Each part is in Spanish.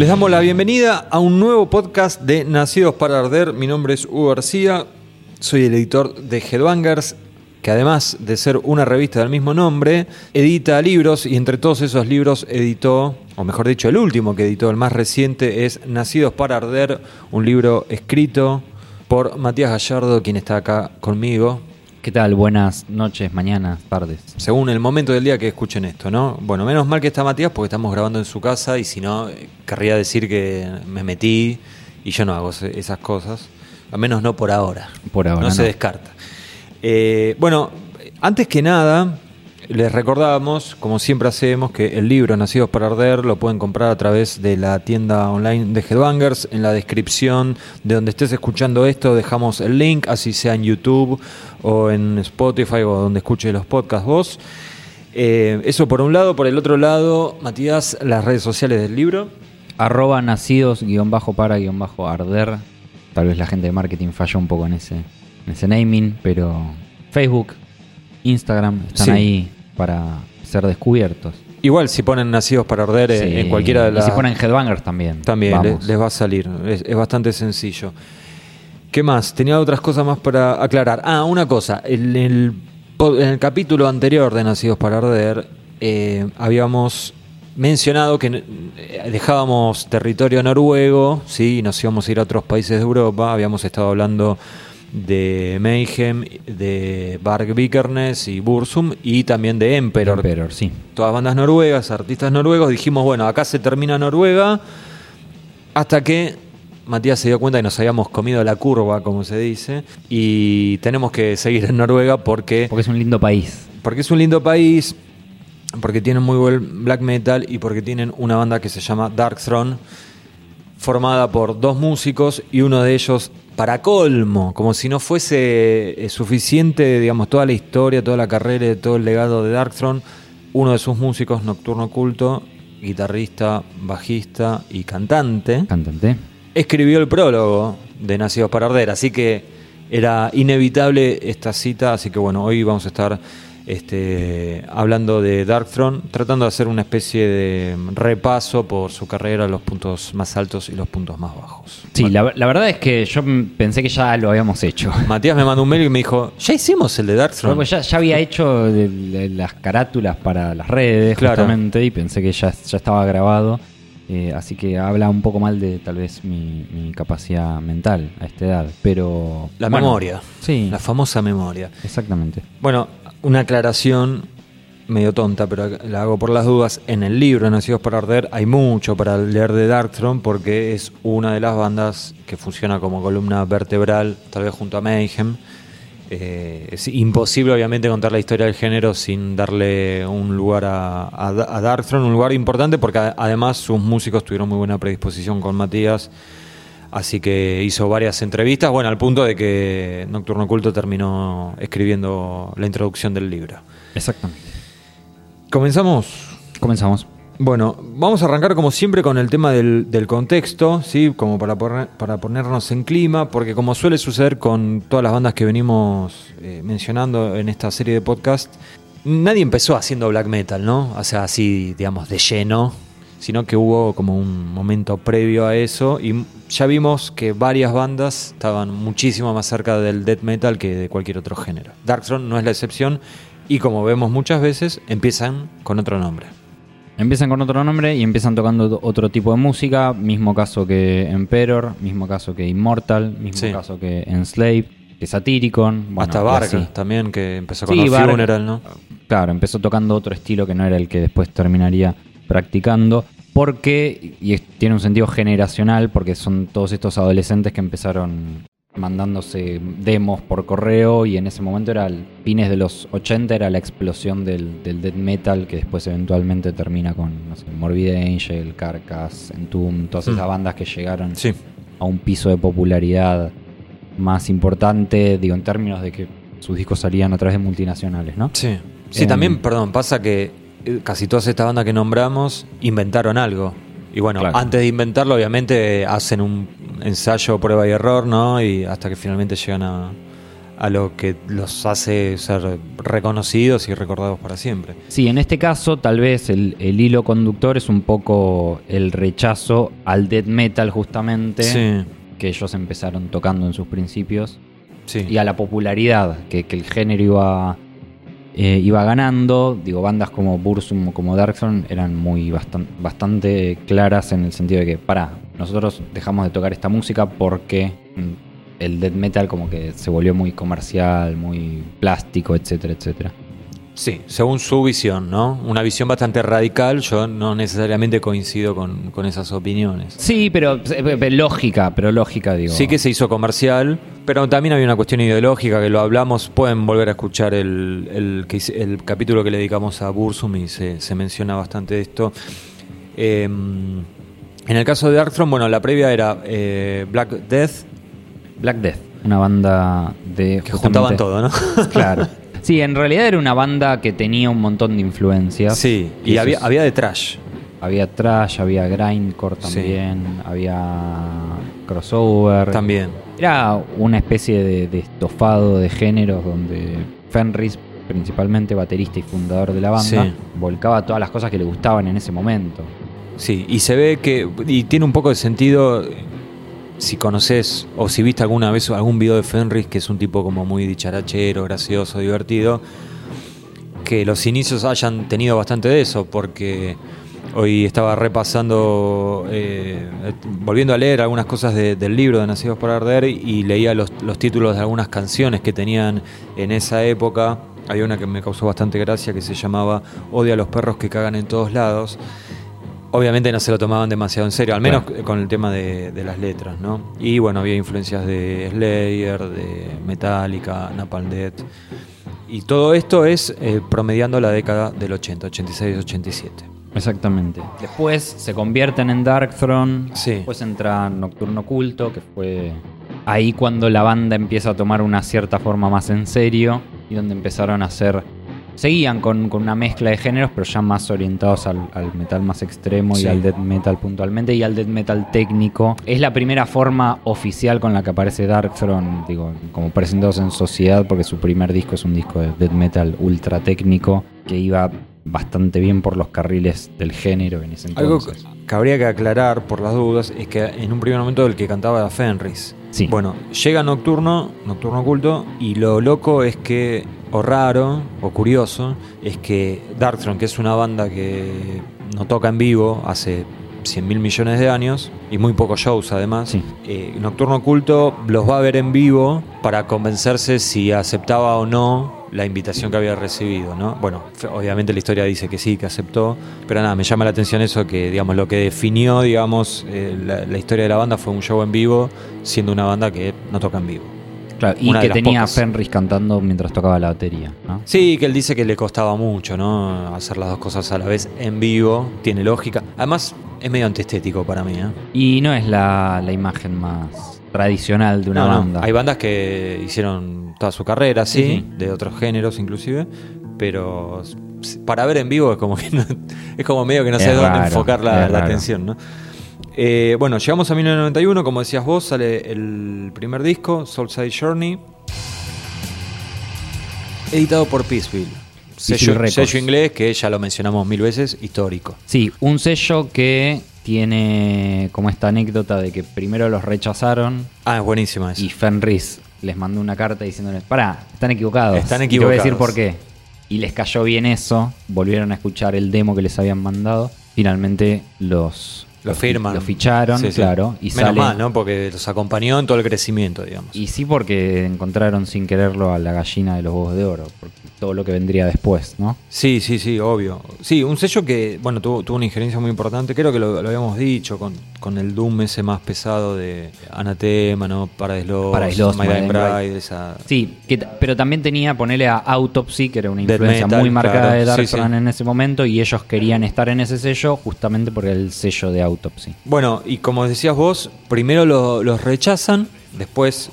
Les damos la bienvenida a un nuevo podcast de Nacidos para Arder. Mi nombre es Hugo García, soy el editor de Headbangers, que además de ser una revista del mismo nombre, edita libros y entre todos esos libros editó, o mejor dicho, el último que editó, el más reciente, es Nacidos para Arder, un libro escrito por Matías Gallardo, quien está acá conmigo. ¿Qué tal? Buenas noches, mañanas, tardes. Según el momento del día que escuchen esto, ¿no? Bueno, menos mal que está Matías porque estamos grabando en su casa y si no, eh, querría decir que me metí y yo no hago esas cosas. Al menos no por ahora. Por ahora, No se descarta. Eh, bueno, antes que nada, les recordábamos, como siempre hacemos, que el libro Nacidos para Arder lo pueden comprar a través de la tienda online de Headbangers. En la descripción de donde estés escuchando esto dejamos el link, así sea en YouTube o en Spotify o donde escuches los podcasts vos. Eh, eso por un lado. Por el otro lado, Matías, las redes sociales del libro. Arroba nacidos guion bajo para guion bajo arder. Tal vez la gente de marketing falló un poco en ese, en ese naming, pero Facebook, Instagram están Sí. ahí para ser descubiertos. Igual, si ponen Nacidos para Arder eh, Sí. en cualquiera de las... Y si ponen Headbangers también. También les va a salir, es, es bastante sencillo. ¿Qué más? Tenía otras cosas más para aclarar. Ah, una cosa, en el, en el capítulo anterior de Nacidos para Arder eh, habíamos mencionado que eh, dejábamos territorio noruego, ¿sí? y nos íbamos a ir a otros países de Europa, habíamos estado hablando de Mayhem, de Bark Vikernes y Bursum y también de Emperor, Emperor, sí. todas bandas noruegas, artistas noruegos, dijimos, bueno, acá se termina Noruega, hasta que Matías se dio cuenta que nos habíamos comido la curva, como se dice, y tenemos que seguir en Noruega porque, Porque es un lindo país. porque es un lindo país, porque tienen muy buen black metal y porque tienen una banda que se llama Dark Throne, formada por dos músicos y uno de ellos para colmo, como si no fuese eh, suficiente, digamos, toda la historia, toda la carrera, y todo el legado de Darkthrone, uno de sus músicos, Nocturno Oculto, guitarrista, bajista y cantante, Cantante. escribió el prólogo de Nacidos para Arder, así que era inevitable esta cita, así que bueno, hoy vamos a estar este, hablando de Darkthrone, tratando de hacer una especie de repaso por su carrera, los puntos más altos y los puntos más bajos. Sí, la, la verdad es que yo pensé que ya lo habíamos hecho. Matías me mandó un mail y me dijo, ya hicimos el de Darkthrone. Ya, ya había hecho de- de las carátulas para las redes, Claro. justamente, y pensé que ya, ya estaba grabado. Eh, así que habla un poco mal de tal vez mi, mi capacidad mental a esta edad. Pero. La bueno, memoria. Sí, La famosa memoria. exactamente. Bueno, una aclaración medio tonta, pero la hago por las dudas. En el libro Nacidos para Arder hay mucho para leer de Darkthrone porque es una de las bandas que funciona como columna vertebral, tal vez junto a Mayhem. Eh, es imposible, obviamente, contar la historia del género sin darle un lugar a, a, a Darkthrone, un lugar importante porque además sus músicos tuvieron muy buena predisposición con Matías. Así que hizo varias entrevistas, bueno, al punto de que Nocturno Oculto terminó escribiendo la introducción del libro. Exactamente. ¿Comenzamos? Comenzamos. Bueno, vamos a arrancar como siempre con el tema del, del contexto, ¿sí? Como para, poner- para ponernos en clima, porque como suele suceder con todas las bandas que venimos eh, mencionando en esta serie de podcast, nadie empezó haciendo black metal, ¿no? O sea, así, digamos, de lleno, sino que hubo como un momento previo a eso y ya vimos que varias bandas estaban muchísimo más cerca del death metal que de cualquier otro género. Darkthrone no es la excepción y como vemos muchas veces, empiezan con otro nombre. Empiezan con otro nombre y empiezan tocando otro tipo de música. Mismo caso que Emperor, mismo caso que Immortal, mismo Sí. caso que Enslaved, que Satyricon. bueno, Hasta Vargas también, que empezó con Sí. Funeral, ¿no? Claro, empezó tocando otro estilo que no era el que después terminaría practicando. Porque, y tiene un sentido generacional, porque son todos estos adolescentes que empezaron mandándose demos por correo y en ese momento era el- fines de los 80 era la explosión del, del death metal que después eventualmente termina con no sé, Morbid Angel, Carcass, Entomb, todas Mm. esas bandas que llegaron Sí. a un piso de popularidad más importante, digo, en términos de que sus discos salían a través de multinacionales, ¿no? Sí. Sí, también, perdón, pasa que casi todas estas bandas que nombramos inventaron algo. Y bueno, Claro. antes de inventarlo, obviamente hacen un ensayo, prueba y error, ¿no? Y hasta que finalmente llegan a, a lo que los hace ser reconocidos y recordados para siempre. Sí, en este caso tal vez el, el hilo conductor es un poco el rechazo al death metal justamente Sí, que ellos empezaron tocando en sus principios sí. y a la popularidad que, que el género iba, eh, iba ganando. Digo, bandas como Bursum o como Darkthrone eran muy bastan- bastante claras en el sentido de que, para, nosotros dejamos de tocar esta música porque mm, el death metal como que se volvió muy comercial, muy plástico, etcétera, etcétera. Sí, según su visión, ¿no? Una visión bastante radical, yo no necesariamente coincido con, con esas opiniones. Sí, pero eh, eh, lógica, pero lógica, digo. Sí que se hizo comercial, pero también había una cuestión ideológica que lo hablamos. Pueden volver a escuchar el, el, capítulo que le dedicamos a Bursum y se, se menciona bastante esto. Eh, en el caso de Darkthrone, bueno, la previa era eh, Black Death, Black Death, una banda de... que juntaban todo, ¿no? Claro. Sí, en realidad era una banda que tenía un montón de influencias. sí, y había, es- había de trash. había trash, había grindcore Sí. también, había crossover. También. Era una especie de, de estofado de géneros donde Fenris, principalmente baterista y fundador de la banda, Sí. volcaba todas las cosas que le gustaban en ese momento. Sí, y se ve que. Y tiene un poco de sentido. Si conoces o si viste alguna vez algún video de Fenris, que es un tipo como muy dicharachero, gracioso, divertido, que los inicios hayan tenido bastante de eso, porque hoy estaba repasando, eh, volviendo a leer algunas cosas de- del libro de Nacidos por Arder y leía los, los títulos de algunas canciones que tenían en esa época. Había una que me causó bastante gracia que se llamaba Odia a los perros que cagan en todos lados. Obviamente no se lo tomaban demasiado en serio, al menos con el tema de, de las letras, ¿no? Y bueno, había influencias de Slayer, de Metallica, Napalm Death. Y todo esto es eh, promediando la década del 80, 86, 87. Exactamente. Después se convierten en Darkthrone. Sí. Después entra Nocturno Culto, que fue ahí cuando la banda empieza a tomar una cierta forma más en serio y donde empezaron a hacer. Seguían con, con una mezcla de géneros, pero ya más orientados al, al metal más extremo Sí. y al death metal puntualmente y al death metal técnico. Es la primera forma oficial con la que aparece Darkthrone, digo, como presentados en sociedad, porque su primer disco es un disco de death metal ultra técnico que iba bastante bien por los carriles del género en ese Algo entonces. que, que habría que aclarar por las dudas es que en un primer momento el que cantaba era Fenris. Sí. Bueno, llega Nocturno, Nocturno Oculto, y lo loco es que, o raro, o curioso, es que Darkthrone, que es una banda que no toca en vivo hace 100 mil millones de años, y muy pocos shows además, Sí. eh, Nocturno Oculto los va a ver en vivo para convencerse si aceptaba o no la invitación que había recibido, ¿no? Bueno, obviamente la historia dice que sí, que aceptó, pero nada, me llama la atención eso que, digamos, lo que definió, digamos, eh, la, la historia de la banda fue un show en vivo, siendo una banda que no toca en vivo. Claro, y que tenía a pocas. Fenris cantando mientras tocaba la batería, ¿no? Sí, que él dice que le costaba mucho, ¿no? Hacer las dos cosas a la vez en vivo, tiene lógica. Además, es medio antiestético para mí, ¿eh? Y no es la, la imagen más tradicional de una No, no, banda. Hay bandas que hicieron toda su carrera, sí, de otros géneros inclusive, pero para ver en vivo es como que no- es como medio que no sé dónde enfocar la, la atención, ¿no? Eh, bueno, llegamos a 1991, como decías vos, sale el primer disco, Soulside Journey, editado por Peaceville. Sello, sello inglés que ya lo mencionamos mil veces, histórico. Sí, un sello que tiene como esta anécdota de que primero los rechazaron Ah, es buenísima esa. y Fenris les mandó una carta diciéndoles, pará, están equivocados. Están Y te voy a decir equivocados. por qué. Y les cayó bien eso, volvieron a escuchar el demo que les habían mandado, finalmente los, Lo firman. Lo ficharon, Sí, sí. claro. Y Menos sale, mal, ¿no? Porque los acompañó en todo el crecimiento, digamos. Y sí porque encontraron sin quererlo a la gallina de los huevos de oro, porque todo lo que vendría después, ¿no? Sí, sí, sí, obvio. Sí, un sello que, bueno, tuvo, tuvo una injerencia muy importante, creo que lo, lo habíamos dicho, con, con el Doom ese más pesado de Anatema, ¿no? Paradise Lost, Paradise Lost, My Dying Bride, esa... Sí, que pero también tenía ponerle a Autopsy, que era una influencia metal, muy marcada claro. de Dark Sí, en ese momento, y ellos querían estar en ese sello justamente por el sello de Autopsy. Bueno, y como decías vos, primero lo- los rechazan, después,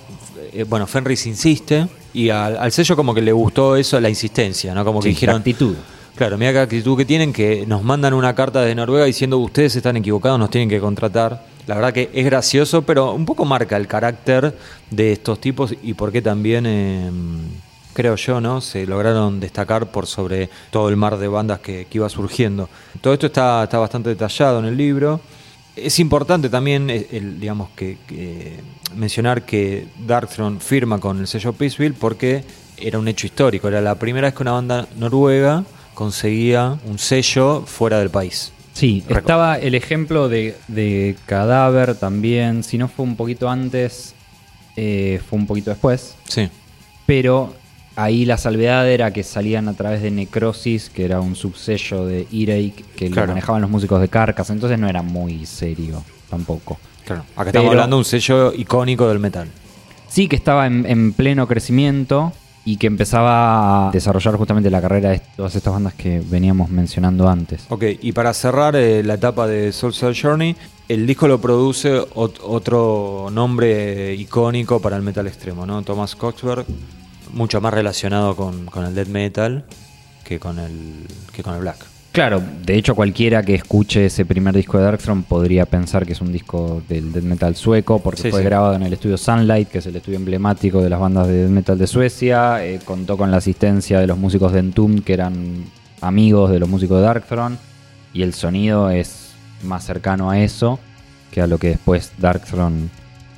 eh, bueno, Fenris insiste, y al, al sello como que le gustó eso, la insistencia, ¿no? Como que Sí, dijeron... la actitud. Claro, mira qué actitud que tienen, que nos mandan una carta desde Noruega diciendo ustedes están equivocados, nos tienen que contratar. La verdad que es gracioso, pero un poco marca el carácter de estos tipos y por qué también, eh, creo yo, ¿no? Se lograron destacar por sobre todo el mar de bandas que, que iba surgiendo. Todo esto está, está bastante detallado en el libro. Es importante también, eh, el, digamos, que, que mencionar que Darkthrone firma con el sello Peaceville porque era un hecho histórico. Era la primera vez que una banda noruega conseguía un sello fuera del país. Sí, estaba el ejemplo de, de Cadáver también. Si no fue un poquito antes, eh, fue un poquito después. Sí. Pero ahí la salvedad era que salían a través de Necrosis, que era un subsello de Earache, que Claro. lo manejaban los músicos de Carcass. Entonces no era muy serio tampoco. Claro. Acá estamos hablando de un sello icónico del metal. Sí, que estaba en, en pleno crecimiento y que empezaba a desarrollar justamente la carrera de todas estas bandas que veníamos mencionando antes. Ok, y para cerrar eh, la etapa de Soul Cell Journey, el disco lo produce ot- otro nombre icónico para el metal extremo, ¿no? Thomas Coxberg, mucho más relacionado con, con el death metal que con el, que con el black. Claro, de hecho cualquiera que escuche ese primer disco de Darkthrone podría pensar que es un disco del death metal sueco porque Sí, fue sí. grabado en el estudio Sunlight, que es el estudio emblemático de las bandas de death metal de Suecia. Eh, contó con la asistencia de los músicos de Entombed, que eran amigos de los músicos de Darkthrone. Y el sonido es más cercano a eso que a lo que después Darkthrone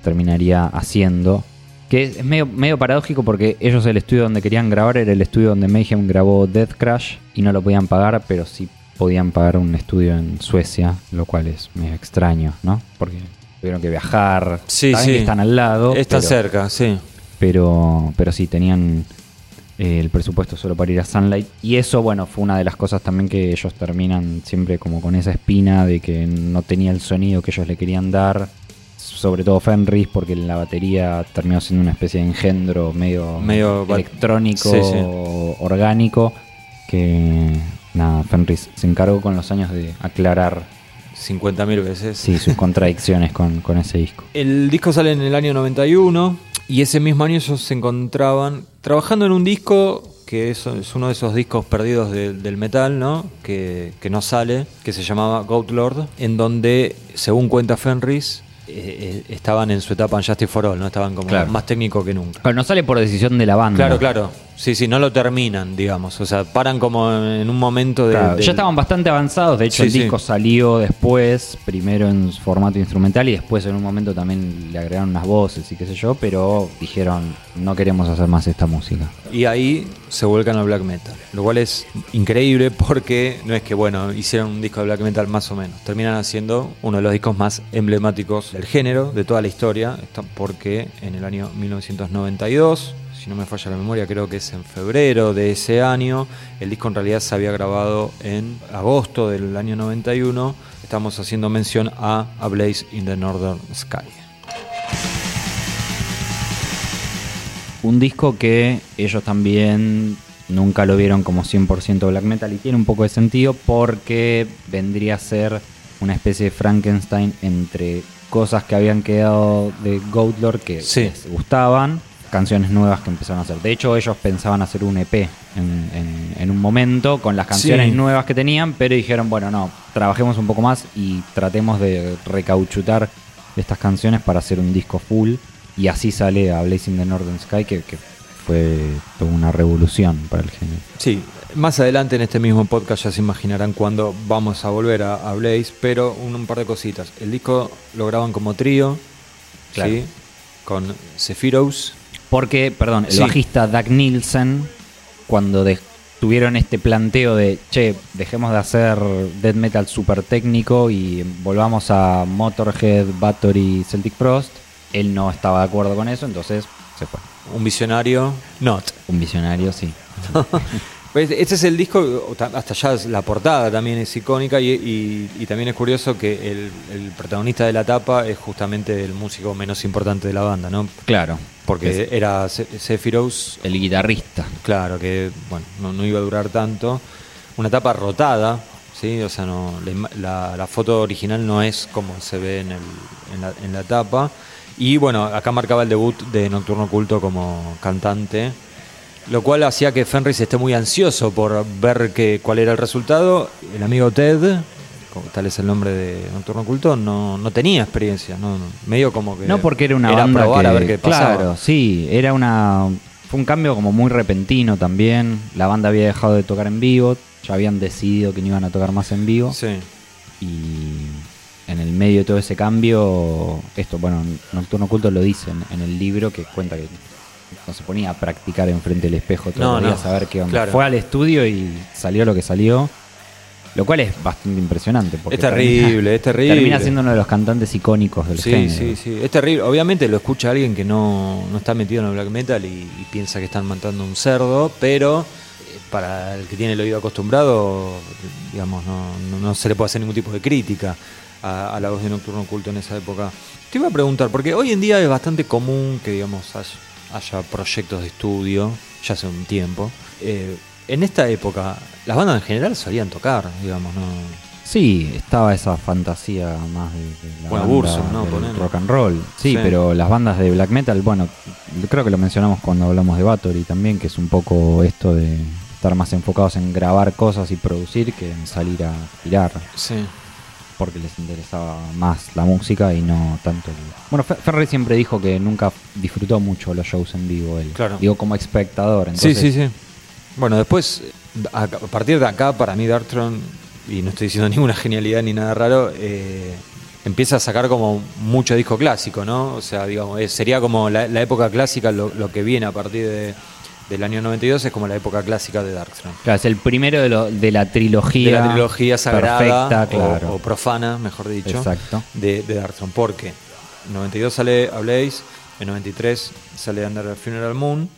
terminaría haciendo. Que es medio, medio paradójico porque ellos el estudio donde querían grabar era el estudio donde Mayhem grabó Death Crash y no lo podían pagar, pero sí podían pagar un estudio en Suecia, lo cual es medio extraño, ¿no? Porque tuvieron que viajar, Sí, sí. que están al lado, Está pero, cerca, sí. pero, pero sí tenían eh, el presupuesto solo para ir a Sunlight. Y eso, bueno, fue una de las cosas también que ellos terminan siempre como con esa espina de que no tenía el sonido que ellos le querían dar. Sobre todo Fenris, porque la batería terminó siendo una especie de engendro medio, Medio electrónico, Sí, sí. orgánico. Que nada, Fenris se encargó con los años de aclarar 50.000 veces. sí, sus contradicciones con, con ese disco. El disco sale en el año 91 y ese mismo año ellos se encontraban trabajando en un disco que es, es uno de esos discos perdidos de- del metal, ¿no? Que, que no sale, que se llamaba Goat Lord, en donde, según cuenta Fenris, eh, eh, estaban en su etapa en Justice for All, ¿no? Estaban como Claro. más técnico que nunca. Pero no sale por decisión de la banda. Claro, claro. Sí, sí, no lo terminan, digamos. O sea, paran como en un momento de. Claro, del- ya estaban bastante avanzados, de hecho Sí, el sí. disco salió después, primero en su formato instrumental y después en un momento también le agregaron unas voces y qué sé yo, pero dijeron no queremos hacer más esta música. Y ahí se vuelcan al black metal. Lo cual es increíble porque no es que, bueno, hicieron un disco de black metal más o menos. Terminan haciendo uno de los discos más emblemáticos del género, de toda la historia. Esto Porque en el año 1992, si no me falla la memoria, creo que es en febrero de ese año, el disco en realidad se había grabado en agosto del año 91. Estamos haciendo mención a A Blaze in the Northern Sky. Un disco que ellos también nunca lo vieron como 100% black metal y tiene un poco de sentido porque vendría a ser una especie de Frankenstein entre cosas que habían quedado de Goat Lord que Sí. les gustaban, canciones nuevas que empezaron a hacer. De hecho, ellos pensaban hacer un EP en, en- en un momento con las canciones Sí. nuevas que tenían, pero dijeron, bueno, no, trabajemos un poco más y tratemos de recauchutar estas canciones para hacer un disco full. Y así sale a Blazing the Northern Sky, que, que fue toda una revolución para el género. Sí, más adelante en este mismo podcast ya se imaginarán cuándo vamos a volver a, a Blaze, pero un, un par de cositas. El disco lo graban como trío, Claro. ¿sí? con Sephiroth. Porque, perdón, el Sí. bajista Doug Nielsen, cuando de- tuvieron este planteo de, che, dejemos de hacer death metal super técnico y volvamos a Motorhead, Bathory, Celtic Frost, él no estaba de acuerdo con eso, entonces se fue. Un visionario, not. Un visionario, sí. Este es el disco, hasta ya es- la portada también es icónica y, y- y también es curioso que el, el protagonista de la tapa es justamente el músico menos importante de la banda, ¿no? Claro, Porque era Se- Sephiroth, el guitarrista. Claro, que bueno, no, no iba a durar tanto. Una tapa rotada, ¿sí? O sea, no, la- la foto original no es como se ve en, el- en la, en la tapa. Y bueno, acá marcaba el debut de Nocturno Culto como cantante, lo cual hacía que Fenris esté muy ansioso por ver que, cuál era el resultado. El amigo Ted, tal es el nombre de Nocturno Oculto, no, no tenía experiencia, no, no, medio como que... No porque era una banda probar que, a ver qué pasaba. Claro, sí, era una... Fue un cambio como muy repentino también. La banda había dejado de tocar en vivo, ya habían decidido que no iban a tocar más en vivo. Sí, Y en el medio de todo ese cambio, esto, bueno, Nocturno Oculto lo dice en, en el libro que cuenta que no se ponía a practicar enfrente del espejo todos No, los días no, a ver qué onda. claro. Fue al estudio y salió lo que salió. Lo cual es bastante impresionante. Porque Es terrible, es terrible. Termina siendo uno de los cantantes icónicos del sí, género. sí, sí, es terrible. Obviamente lo escucha alguien que no, no está metido en el black metal y, y piensa que están matando un cerdo, pero eh, para el que tiene el oído acostumbrado, digamos, no, no- no se le puede hacer ningún tipo de crítica a, a la voz de Nocturno Oculto en esa época. Te iba a preguntar, porque hoy en día es bastante común que, digamos, haya, haya proyectos de estudio, ya hace un tiempo. Eh, en esta época, las bandas en general solían tocar, digamos, ¿no? Sí, estaba esa fantasía más de, de la Bueno, banda ¿no? del rock and roll. Sí, Sí. pero las bandas de black metal, bueno, creo que lo mencionamos cuando hablamos de Bathory también, que es un poco esto de estar más enfocados en grabar cosas y producir que en salir a girar, Sí. Porque les interesaba más la música y no tanto el... Bueno, Fer- Ferry siempre dijo que nunca disfrutó mucho los shows en vivo, él. Claro. Digo, como espectador. Sí, Entonces, sí, sí. Bueno, después, a, partir de acá, para mí Darktron, y no estoy diciendo ninguna genialidad ni nada raro, eh, empieza a sacar como mucho disco clásico, ¿no? O sea, digamos, eh, sería como la, la época clásica, lo, lo que viene a partir de- del año 92 es como la época clásica de Darktron. Claro, es el primero de, lo- de la trilogía. De la trilogía sagrada perfecta, o- claro. o, profana, mejor dicho, Exacto. de, de. Porque en 92 sale A Blaze, en 93 sale Under the Funeral Moon,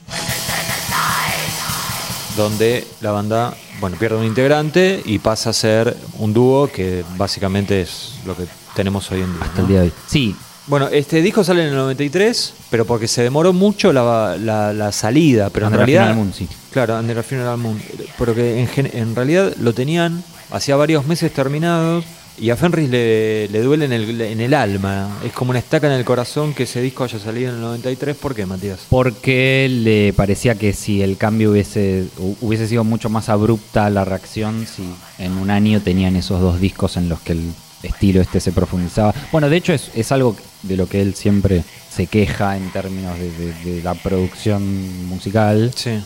donde la banda bueno, pierde un integrante y pasa a ser un dúo que básicamente es lo que tenemos hoy en día. Hasta ¿no? el día de hoy. Sí, Bueno, este disco sale en el 93, pero porque se demoró mucho la, la- la salida, pero Under en realidad... Moon, sí. Claro, Under the Funeral Moon. Pero que en, en realidad lo tenían hacía varios meses terminados y a Fenris le, le duele en el, en el alma. Es como una estaca en el corazón que ese disco haya salido en el 93. ¿Por qué, Matías? Porque le parecía que si el cambio hubiese, hu- hubiese sido mucho más abrupta la reacción, si en un año tenían esos dos discos en los que el estilo este se profundizaba. Bueno, de hecho es, es algo de lo que él siempre se queja en términos de, de- de la producción musical. Sí.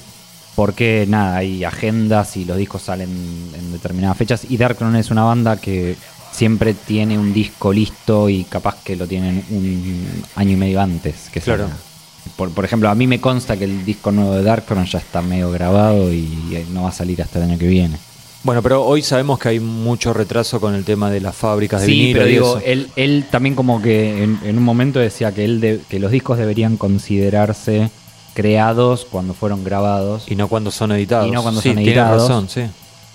Porque nada, hay agendas y los discos salen en determinadas fechas. Y Darkthrone es una banda que siempre tiene un disco listo y capaz que lo tienen un año y medio antes que Claro. salga. Por, por ejemplo, a mí me consta que el disco nuevo de Darkthrone ya está medio grabado y no va a salir hasta el año que viene. Bueno, pero hoy sabemos que hay mucho retraso con el tema de las fábricas de Sí, vinilo pero y digo, eso. él, él también como que en, en un momento decía que, él de- que los discos deberían considerarse creados cuando fueron grabados. Y no cuando son editados. Y no cuando sí, son editados. razón, sí.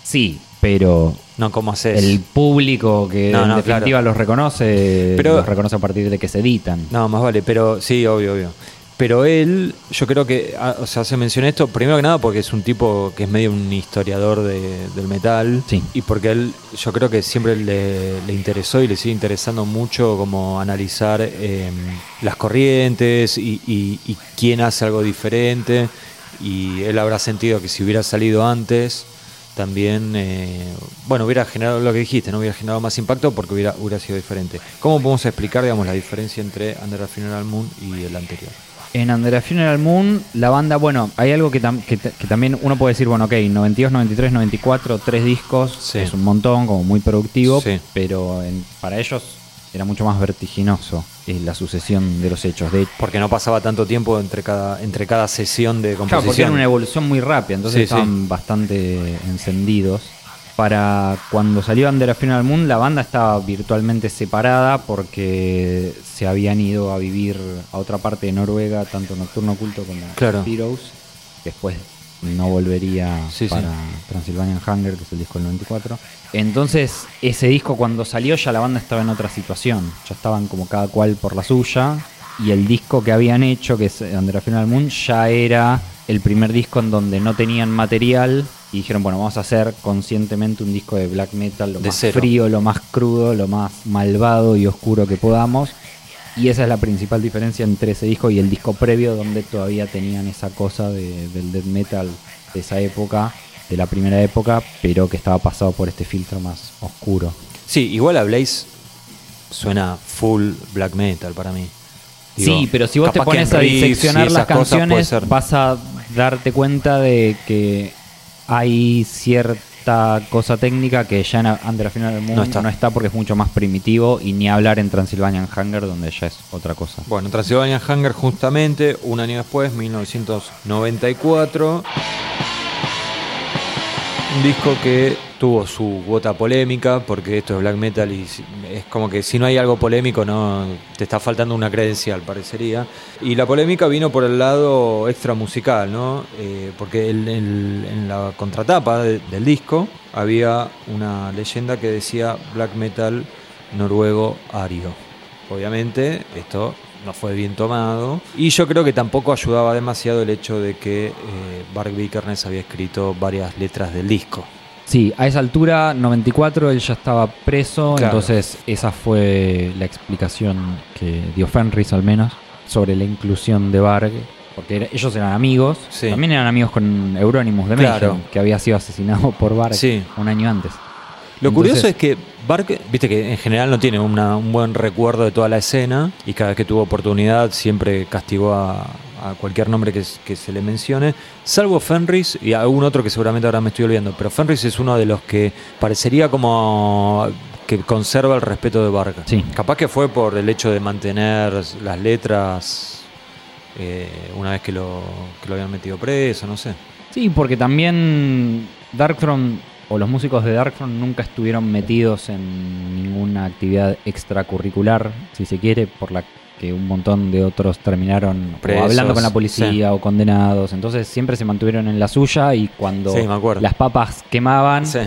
Sí, pero No, ¿cómo haces? el público que No, en definitiva claro. los reconoce, Pero- los reconoce a partir de que se editan. No, más vale, pero sí, obvio, obvio. Pero él, yo creo que, ah, o sea, se menciona esto primero que nada porque es un tipo que es medio un historiador de- del metal. Sí. Y porque él, yo creo que siempre le, le interesó y le sigue interesando mucho como analizar eh, las corrientes y, y- y quién hace algo diferente. Y él habrá sentido que si hubiera salido antes, también, eh, bueno, hubiera generado lo que dijiste, no hubiera generado más impacto porque hubiera, hubiera sido diferente. ¿Cómo podemos explicar, digamos, la diferencia entre Under the Funeral Moon y el anterior? En Under the Funeral Moon, la banda, bueno, hay algo que, tam- que, t- que también uno puede decir, bueno, ok, 92, 93, 94, tres discos, Sí. es un montón, como muy productivo, Sí. pero en- para ellos era mucho más vertiginoso eh, la sucesión de los hechos. De Porque no pasaba tanto tiempo entre cada, entre cada sesión de Claro, porque era composición. una evolución muy rápida, entonces Sí, estaban bastante encendidos. Para cuando salió Under the Funeral Moon, la banda estaba virtualmente separada porque se habían ido a vivir a otra parte de Noruega, tanto Nocturno Oculto como Claro. Heroes. Después no volvería Sí, sí. para Transylvanian Hunger, que es el disco del 94. Entonces, ese disco cuando salió ya la banda estaba en otra situación. Ya estaban como cada cual por la suya. Y el disco que habían hecho, que es Under the Funeral Moon, ya era el primer disco en donde no tenían material. Y dijeron, bueno, vamos a hacer conscientemente un disco de black metal, lo De más cero. frío, lo más crudo, lo más malvado y oscuro que podamos. Y esa es la principal diferencia entre ese disco y el disco previo, donde todavía tenían esa cosa de- del death metal de esa época, de la primera época, pero que estaba pasado por este filtro más oscuro. Sí, igual a Blaze suena full black metal para mí. Sí, pero si vos te pones a diseccionar las canciones, vas a darte cuenta de que hay cierta cosa técnica que ya en Under a Final Moon No está. no está porque es mucho más primitivo y ni hablar en Transylvanian Hunger donde ya es otra cosa. Bueno, Transylvania Hunger justamente un año después, 1994. Un disco que tuvo su gota polémica, porque esto es black metal y es como que si no hay algo polémico no te está faltando una credencial, parecería. Y la polémica vino por el lado extra musical, ¿no? Eh, porque en la contratapa de- del disco había una leyenda que decía black metal noruego ario. Obviamente esto no fue bien tomado y yo creo que tampoco ayudaba demasiado el hecho de que eh, Bark Vikernes había escrito varias letras del disco. Sí, a esa altura, 94, él ya estaba preso, Claro. entonces esa fue la explicación que dio Fenris al menos sobre la inclusión de Varg, porque era- ellos eran amigos, Sí. también eran amigos con Euronymous de Claro. Mayhem, que había sido asesinado por Varg Sí. un año antes. Lo Entonces- curioso es que Bark, viste que en general no tiene una- un buen recuerdo de toda la escena y cada vez que tuvo oportunidad siempre castigó a, a cualquier nombre que, se le mencione, salvo Fenris y algún otro que seguramente ahora me estoy olvidando, pero Fenris es uno de los que parecería como que conserva el respeto de Bark. Sí. Capaz que fue por el hecho de mantener las letras eh, una vez que lo, que lo habían metido preso, no sé. Sí, porque también Darkthrone o los músicos de Darkthrone nunca estuvieron metidos en ninguna actividad extracurricular, si se quiere, por la que un montón de otros terminaron o hablando con la policía o condenados. Entonces siempre se mantuvieron en la suya y cuando Sí, las papas quemaban, Sí,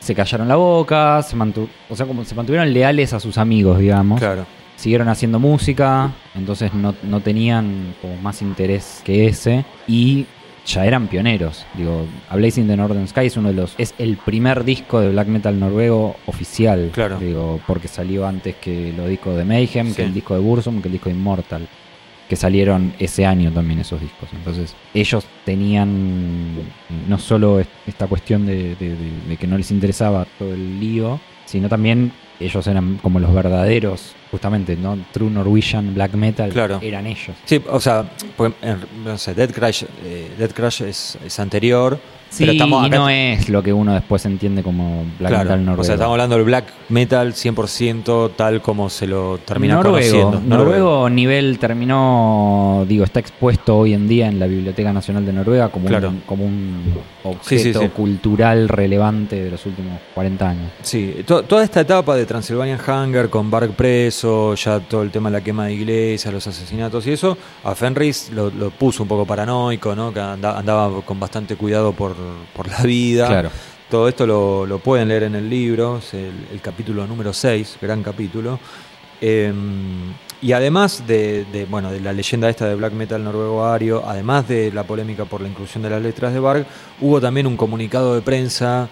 se callaron la boca, se mantu- o sea, como se mantuvieron leales a sus amigos, digamos. claro. Siguieron haciendo música, entonces no, no tenían como más interés que ese. Y ya eran pioneros. Digo, A Blazing the Northern Sky es uno de los. es el primer disco de black metal noruego oficial. Claro. Digo, porque salió antes que los discos de Mayhem, Sí. que el disco de Bursum, que el disco de Immortal. Que salieron ese año también esos discos. Entonces, ellos tenían no solo est- esta cuestión de, de- de- de que no les interesaba todo el lío, sino también ellos eran como los verdaderos, justamente, ¿no? True Norwegian Black Metal Claro. eran ellos. Sí, o sea, en- no sé, Dead Crash, eh, Dead Crash es, es anterior, Sí, pero estamos y no es lo que uno después entiende como Black claro, Metal noruego. o sea, estamos hablando del black metal 100% tal como se lo termina noruego, conociendo. noruego nivel terminó, digo, está expuesto hoy en día en la Biblioteca Nacional de Noruega como, Claro. un, como un Sí, sí, objeto sí. cultural relevante de los últimos 40 años. Sí, to- toda esta etapa de Transylvanian Hunger con Bark ya todo el tema de la quema de iglesias, los asesinatos y eso, a Fenris lo, lo puso un poco paranoico, ¿no? Que anda- andaba con bastante cuidado por, por la vida. Claro. Todo esto lo, lo pueden leer en el libro, es el, el capítulo número 6, gran capítulo. Eh, y además de, de, bueno, de la leyenda esta de black metal noruego ario, además de la polémica por la inclusión de las letras de Varg, hubo también un comunicado de prensa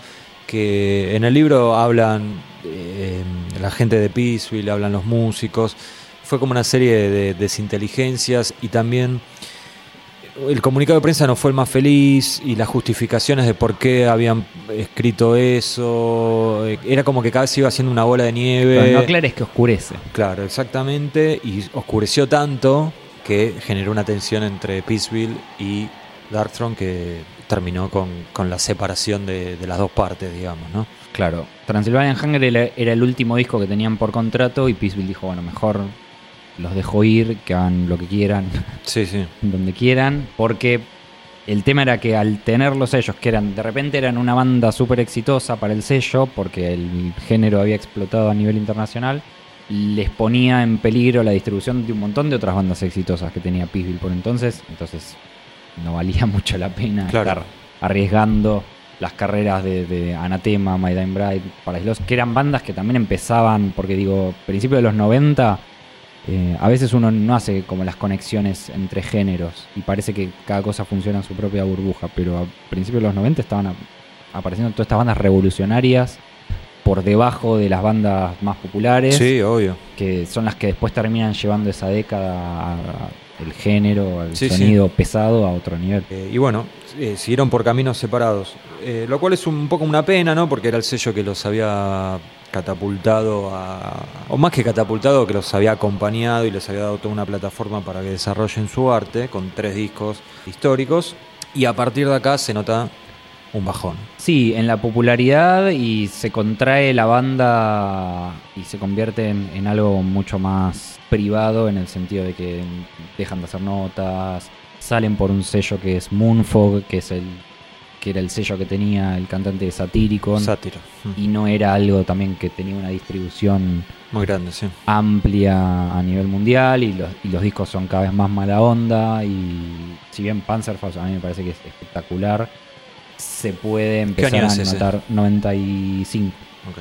que en el libro hablan eh, la gente de Peaceville, hablan los músicos. Fue como una serie de desinteligencias y también el comunicado de prensa no fue el más feliz y las justificaciones de por qué habían escrito eso. eh, Era como que cada vez iba haciendo una bola de nieve. Pero no aclares que oscurece. Claro, exactamente. Y oscureció tanto que generó una tensión entre Peaceville y Darkthrone que terminó con, con la separación de, de las dos partes, digamos, ¿no? Claro, Transylvanian Hunger era, era el último disco que tenían por contrato y Peaceville dijo, bueno, mejor los dejo ir, que hagan lo que quieran, Sí, sí. donde quieran, porque el tema era que al tenerlos ellos, que eran de repente eran una banda súper exitosa para el sello, porque el género había explotado a nivel internacional, les ponía en peligro la distribución de un montón de otras bandas exitosas que tenía Peaceville por entonces, entonces no valía mucho la pena Claro. estar arriesgando las carreras de, de Anatema, My Dying Bride, Paradise Lost, que eran bandas que también empezaban, porque digo, principio de los 90, eh, a veces uno no hace como las conexiones entre géneros y parece que cada cosa funciona en su propia burbuja, pero a principios de los 90 estaban a- apareciendo todas estas bandas revolucionarias por debajo de las bandas más populares Sí, obvio. que son las que después terminan llevando esa década a, el género, el Sí, sí. sonido pesado a otro nivel. Eh, y bueno, eh, siguieron por caminos separados, Eh, lo cual es un poco una pena, ¿no? Porque era el sello que los había catapultado a... o más que catapultado, que los había acompañado y les había dado toda una plataforma para que desarrollen su arte con tres discos históricos. Y a partir de acá se nota un bajón. Sí, en la popularidad y se contrae la banda y se convierte en, en algo mucho más privado en el sentido de que dejan de hacer notas, salen por un sello que es Moonfog, que es el que era el sello que tenía el cantante de Satyricon Sátiro. Y no era algo también que tenía una distribución Muy grande, sí. amplia a nivel mundial y los, y los discos son cada vez más mala onda y si bien Panzerfaust a mí me parece que es espectacular, se puede empezar a es ese? notar 95. Ok.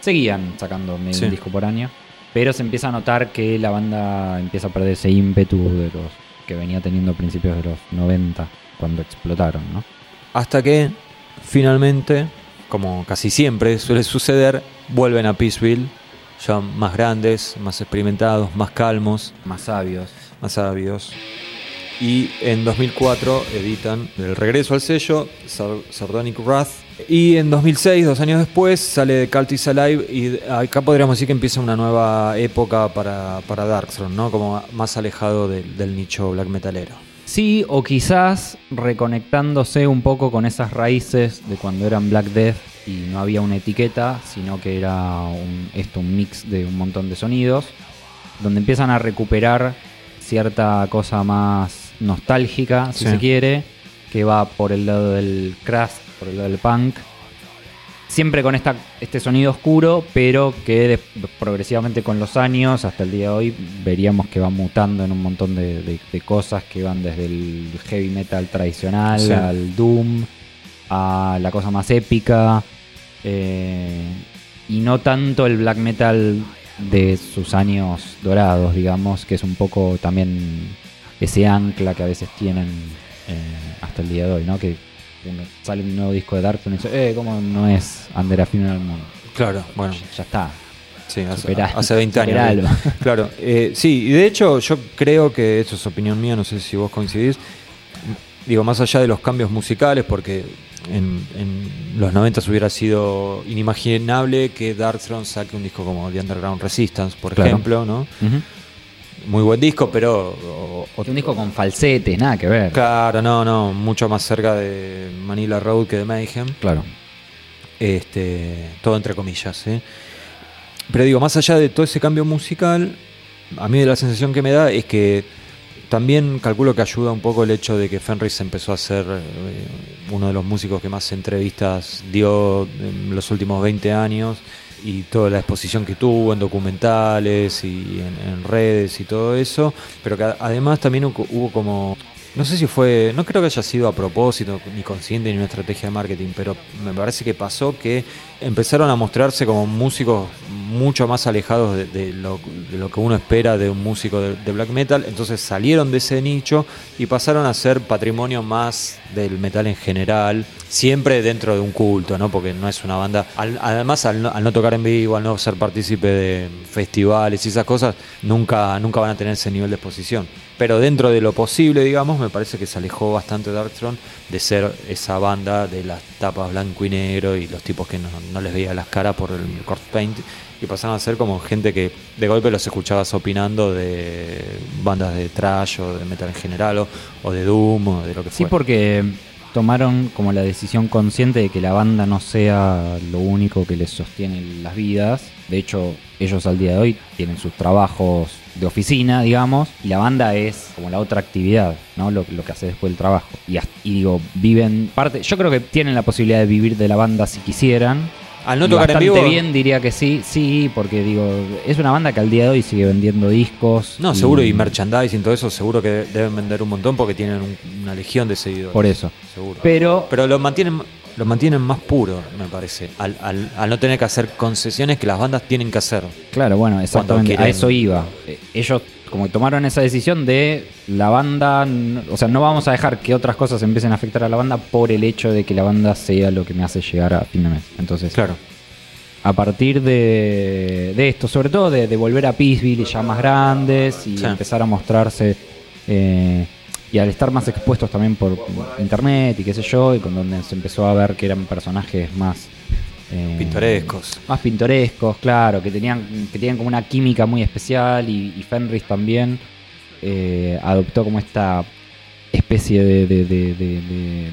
Seguían sacando medio Sí. un disco por año, pero se empieza a notar que la banda empieza a perder ese ímpetu de los que venía teniendo a principios de los 90 cuando explotaron, ¿no? Hasta que finalmente, como casi siempre suele suceder, vuelven a Peaceville, ya más grandes, más experimentados, más calmos, Más sabios. más sabios. Y en 2004 editan el regreso al sello, Sar- Sardonic Wrath. Y en 2006, dos años después, sale Cult is Alive. Y acá podríamos decir que empieza una nueva época para, para Darkthrone, ¿no? Como más alejado del nicho black metalero. Sí, o quizás reconectándose un poco con esas raíces de cuando eran Black Death y no había una etiqueta, sino que era un, esto un mix de un montón de sonidos, donde empiezan a recuperar cierta cosa más nostálgica, si Sí. se quiere, que va por el lado del crash, por el lado del punk. Siempre con esta, este sonido oscuro, pero que de- progresivamente con los años, hasta el día de hoy, veríamos que va mutando en un montón de, de- de cosas que van desde el heavy metal tradicional Sí. al doom, a la cosa más épica, eh, y no tanto el black metal de sus años dorados, digamos, que es un poco también ese ancla que a veces tienen eh, hasta el día de hoy, ¿no? Que uno sale un nuevo disco de Dark y dice, eh, ¿cómo no es Under a Funeral Moon? Claro, bueno, Ya está. sí, hace, hace 20 años. Claro, eh, sí, y de hecho yo creo que eso es opinión mía, no sé si vos coincidís. Digo, más allá de los cambios musicales, porque en, en los 90 hubiera sido inimaginable que Darkthrone saque un disco como The Underground Resistance, por Claro. ejemplo, ¿no? Muy buen disco, pero... o- o- Un disco con falsetes, nada que ver. Claro, no, no, mucho más cerca de Manila Road que de Mayhem. Claro. Este, todo entre comillas, ¿eh? Pero digo, más allá de todo ese cambio musical, a mí la sensación que me da es que también calculo que ayuda un poco el hecho de que Fenris empezó a ser eh, uno de los músicos que más entrevistas dio en los últimos 20 años y toda la exposición que tuvo en documentales y en, redes y todo eso, pero que además también hubo como, no sé si fue, no creo que haya sido a propósito, ni consciente, ni una estrategia de marketing, pero me parece que pasó que empezaron a mostrarse como músicos mucho más alejados de, lo, de lo que uno espera de un músico de, de black metal, entonces salieron de ese nicho y pasaron a ser patrimonio más del metal en general, siempre dentro de un culto, ¿no? Porque no es una banda, al- además al no, al no tocar en vivo, al no ser partícipe de festivales y esas cosas, nunca, nunca van a tener ese nivel de exposición. Pero dentro de lo posible, digamos, me parece que se alejó bastante Darkthrone de ser esa banda de las tapas blanco y negro y los tipos que no, no les veía las caras por el corpse paint y pasaron a ser como gente que de golpe los escuchabas opinando de bandas de trash o de metal en general o, o de doom o de lo que Sí, fuera. porque tomaron como la decisión consciente de que la banda no sea lo único que les sostiene las vidas. De hecho, ellos al día de hoy tienen sus trabajos de oficina, digamos, y la banda es como la otra actividad, ¿no? Lo, lo que hace después del trabajo. Y, y digo, viven parte. Yo creo que tienen la posibilidad de vivir de la banda si quisieran. Al no Y tocar en vivo. bien diría que sí, sí, porque digo, es una banda que al día de hoy sigue vendiendo discos. No, seguro, y merchandising y todo eso, seguro que deben vender un montón porque tienen un- una legión de seguidores. Por eso. Seguro. Pero Pero lo mantienen, lo mantienen más puro, me parece. Al, al- al no tener que hacer concesiones que las bandas tienen que hacer. Claro, bueno, exactamente. A eso iba. Eh, Ellos como que tomaron esa decisión de la banda, o sea, no vamos a dejar que otras cosas empiecen a afectar a la banda por el hecho de que la banda sea lo que me hace llegar a fin de mes. Entonces, Claro. a partir de, de esto, sobre todo de, de volver a Peaceville y ya más grandes y Sí. empezar a mostrarse Eh, y al estar más expuestos también por internet y qué sé yo, y con donde se empezó a ver que eran personajes más eh, pintorescos. Más pintorescos, claro, que tenían, que tenían como una química muy especial y, Fenris también eh, adoptó como esta especie de,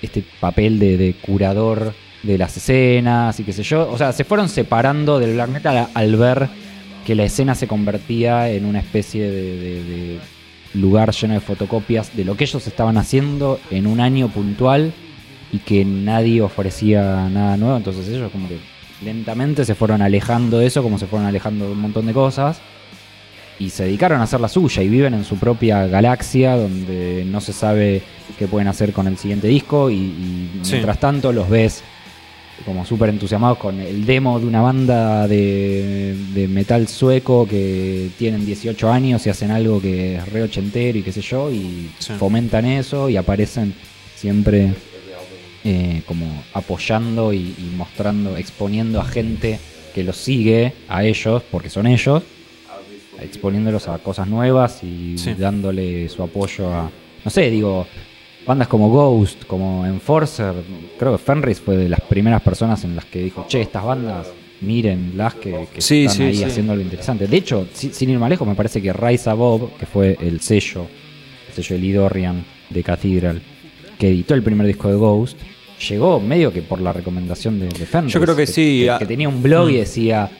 este papel de, curador de las escenas y qué sé yo. O sea, se fueron separando del black metal al ver que la escena se convertía en una especie de lugar lleno de fotocopias de lo que ellos estaban haciendo en un año puntual y que nadie ofrecía nada nuevo. Entonces ellos como que lentamente se fueron alejando de eso, como se fueron alejando de un montón de cosas. Y se dedicaron a hacer la suya y viven en su propia galaxia donde no se sabe qué pueden hacer con el siguiente disco y, mientras tanto los ves como súper entusiasmados con el demo de una banda de, metal sueco que tienen 18 años y hacen algo que es re ochentero y qué sé yo, y fomentan eso y aparecen siempre eh, como apoyando y, mostrando, exponiendo a gente que los sigue, a ellos, porque son ellos, exponiéndolos a cosas nuevas y dándole su apoyo a, no sé, digo, bandas como Ghost, como Enforcer, creo que Fenris fue de las primeras personas en las que dijo, che, estas bandas, miren las que, están ahí haciendo algo interesante. De hecho, sin ir más lejos, me parece que Rise Above, que fue el sello, el sello de Lidorian de Cathedral, que editó el primer disco de Ghost, llegó medio que por la recomendación de, Fenris. Yo creo que, sí. Que, tenía un blog y mm. decía,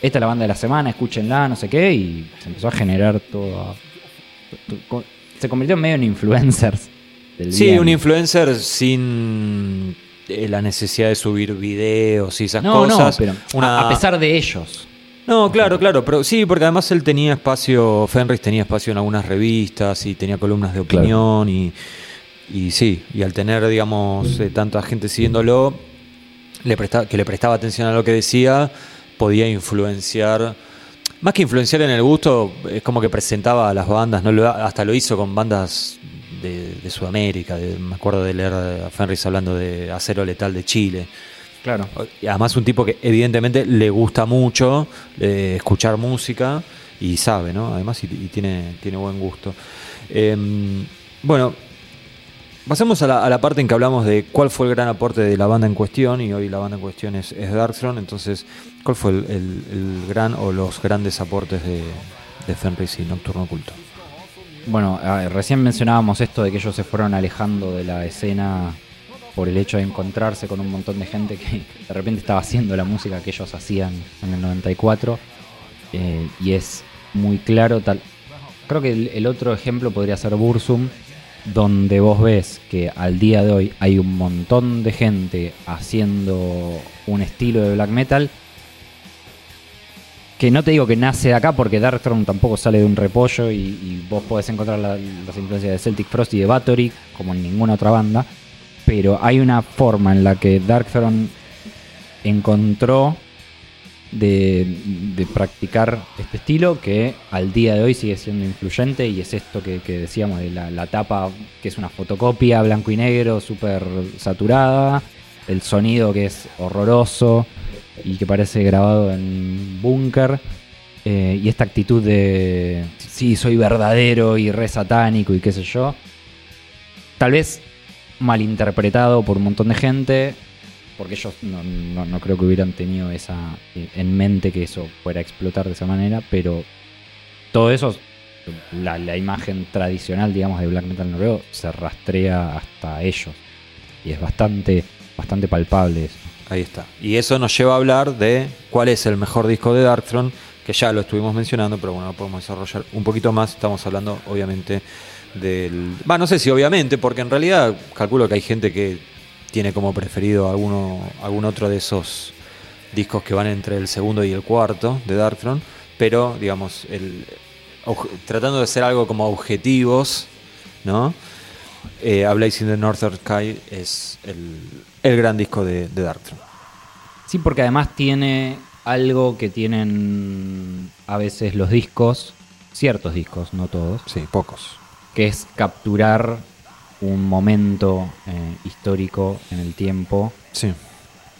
esta es la banda de la semana, escúchenla, no sé qué, y se empezó a generar todo. Se convirtió medio en influencers sí, un influencer sin eh, la necesidad de subir videos y esas cosas. No, pero a pesar de ellos. No, claro, claro, pero sí, porque además él tenía espacio, Fenris tenía espacio en algunas revistas y tenía columnas de opinión y, y sí, y al tener, digamos, eh, tanta gente siguiéndolo, le prestaba, que le prestaba atención a lo que decía, podía influenciar, más que influenciar en el gusto, es como que presentaba a las bandas, ¿no? hasta lo hizo con bandas de, Sudamérica. me acuerdo de leer a Fenris hablando de Acero Letal de Chile. Claro. Y además un tipo que evidentemente le gusta mucho eh, escuchar música y sabe, ¿no? Además y, tiene, tiene buen gusto. Em, bueno, pasemos a la, parte en que hablamos de cuál fue el gran aporte de la banda en cuestión, y hoy la banda en cuestión es, es Darkthrone, entonces, ¿cuál fue el, gran o los grandes aportes de, de Fenris y Nocturno Oculto? Bueno, recién mencionábamos esto de que ellos se fueron alejando de la escena por el hecho de encontrarse con un montón de gente que de repente estaba haciendo la música que ellos hacían en el 94 eh, y es muy claro tal creo que el, otro ejemplo podría ser Bursum donde vos ves que al día de hoy hay un montón de gente haciendo un estilo de black metal que no te digo que nace de acá porque Darkthrone tampoco sale de un repollo y, vos podés encontrar las influencias de Celtic Frost y de Bathory como en ninguna otra banda, pero hay una forma en la que Darkthrone encontró de, practicar este estilo que al día de hoy sigue siendo influyente y es esto que, decíamos de la, la, tapa que es una fotocopia blanco y negro súper saturada, el sonido que es horroroso y que parece grabado en búnker. Eh, y esta actitud de sí, soy verdadero y re satánico y qué sé yo. Tal vez malinterpretado por un montón de gente, porque ellos no, creo que hubieran tenido esa eh, en mente que eso fuera a explotar de esa manera, pero todo eso, la, la imagen tradicional, digamos, de black metal noruego se rastrea hasta ellos. Y es bastante, bastante palpable eso. Ahí está. Y eso nos lleva a hablar de cuál es el mejor disco de Darkthrone, que ya lo estuvimos mencionando, pero bueno, lo podemos desarrollar un poquito más. Estamos hablando, obviamente, del. Va, no sé si obviamente, porque en realidad calculo que hay gente que tiene como preferido alguno, algún otro de esos discos que van entre el segundo y el cuarto de Darkthrone, pero digamos, el, tratando de ser algo como objetivos, ¿no? Eh, a Blazing the Northern Sky es el, el gran disco de, de Sí, porque además tiene algo que tienen a veces los discos, ciertos discos, no todos. Sí, pocos. Que es capturar un momento eh, histórico en el tiempo. Sí.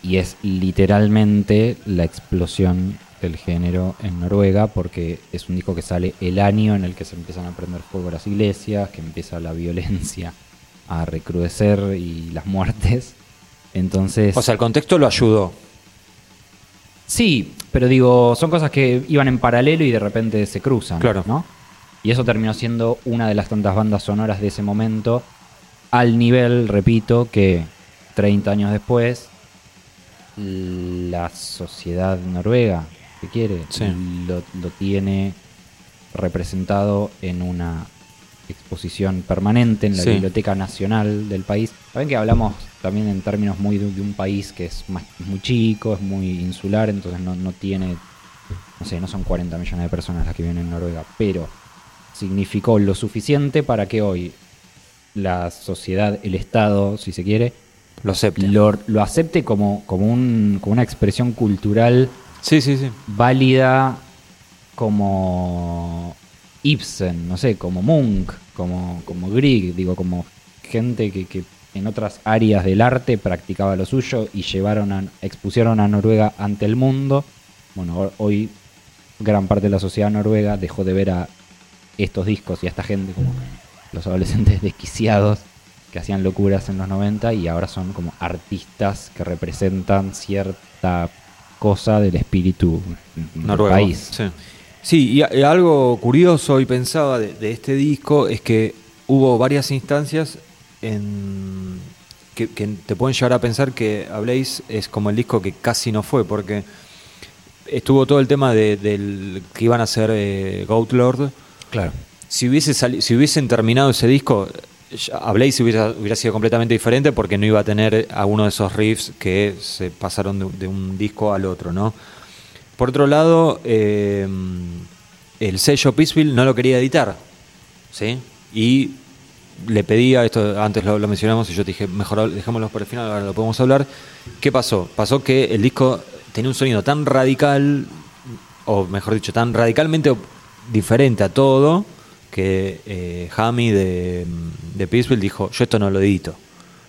Y es literalmente la explosión del género en Noruega, porque es un disco que sale el año en el que se empiezan a prender fuego las iglesias, que empieza la violencia a recrudecer y las muertes. Entonces. O sea, el contexto lo ayudó. Sí, pero digo, son cosas que iban en paralelo y de repente se cruzan. Claro. ¿no? Y eso terminó siendo una de las tantas bandas sonoras de ese momento, al nivel, repito, que 30 años después, la sociedad noruega, que quiere, Sí. lo, lo tiene representado en una exposición permanente en la Sí. Biblioteca Nacional del país. Saben que hablamos también en términos muy de, de un país que es más, muy chico, es muy insular, entonces no, no tiene, no sé, no son 40 millones de personas las que viven en Noruega, pero significó lo suficiente para que hoy la sociedad, el Estado, si se quiere, Lo acepté. lo, lo acepte como, como, un, como una expresión cultural Sí, sí, sí. válida como Ibsen, no sé, como Munch, como, como Grieg, digo, como gente que, que en otras áreas del arte practicaba lo suyo y llevaron a, expusieron a Noruega ante el mundo. Bueno, ho- hoy gran parte de la sociedad noruega dejó de ver a estos discos y a esta gente como los adolescentes desquiciados que hacían locuras en los 90 y ahora son como artistas que representan cierta cosa del espíritu del Noruego. país. Sí, Sí, y, a- y algo curioso y pensaba de, de este disco es que hubo varias instancias en que, que te pueden llevar a pensar que A Blaze es como el disco que casi no fue, porque estuvo todo el tema de, del que iban a ser eh, Goat Lord. Claro. Si, hubiese si hubiesen terminado ese disco, a Blaze hubiera, hubiera sido completamente diferente porque no iba a tener alguno de esos riffs que se pasaron de, de un disco al otro, ¿no? Por otro lado, eh, el sello Peaceville no lo quería editar, ¿sí? Y le pedía, esto antes lo, mencionamos y yo te dije, mejor dejémoslo por el final, ahora lo podemos hablar. ¿Qué pasó? Pasó que el disco tenía un sonido tan radical, o mejor dicho, tan radicalmente diferente a todo, que eh, de, de Peaceville dijo, yo esto no lo edito.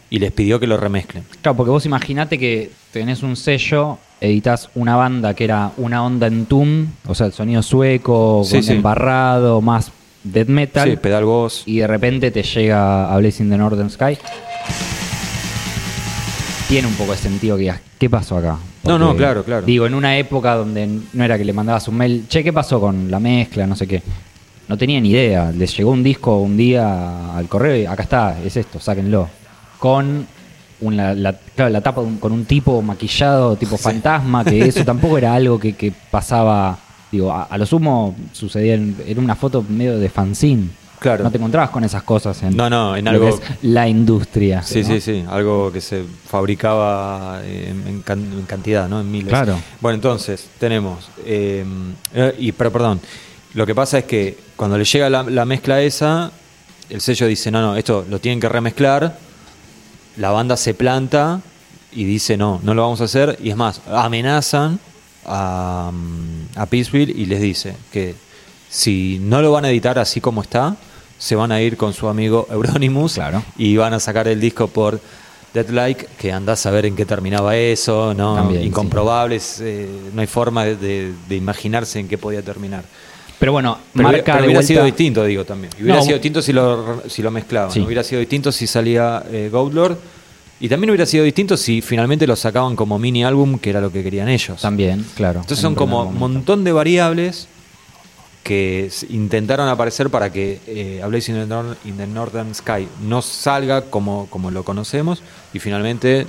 Y les pidió que lo remezclen. Claro, porque vos imaginate que tenés un sello, editas una banda que era una onda en tune, o sea, el sonido sueco, Sí, con sí. embarrado, más death metal, Sí, pedal voz. y de repente te llega a Blazing the Northern Sky. Tiene un poco de sentido que digas, ¿qué pasó acá? No, no, claro, claro. Digo, en una época donde no era que le mandabas un mail, che, ¿qué pasó con la mezcla? No sé qué. No tenía ni idea. Les llegó un disco un día al correo y acá está, es esto, sáquenlo. Con una, la, claro, la tapa con un tipo maquillado, tipo fantasma, que eso tampoco era algo que, que pasaba. Digo, a, a lo sumo sucedía en, era una foto medio de fanzine. Claro. No te encontrabas con esas cosas en, No, no, en algo- la industria. Sí, ¿no? sí, sí, algo que se fabricaba en, en can- en cantidad, ¿no? En miles. Claro. Bueno, entonces, tenemos. eh, eh, y, pero perdón, lo que pasa es que cuando le llega la, la mezcla esa, el sello dice: no, no, esto lo tienen que remezclar. La banda se planta y dice: no, no lo vamos a hacer. Y es más, amenazan a, mm, a Peaceville y les dice que si no lo van a editar así como está, se van a ir con su amigo Euronymous Claro. y van a sacar el disco por Dead Like, que andás a ver en qué terminaba eso, ¿no? También, Incomprobables, eh, no hay forma de, de- de imaginarse en qué podía terminar. Pero bueno, Pero, marca pero de hubiera vuelta- sido distinto, digo también. Hubiera No, sido distinto si lo, si lo mezclaban. Sí. Hubiera sido distinto si salía eh, Goat Lord. Y también hubiera sido distinto si finalmente lo sacaban como mini álbum, que era lo que querían ellos. También, claro. Entonces en son como un montón de variables que intentaron aparecer para que eh, A Blaze in the Northern Sky no salga como, como lo conocemos y finalmente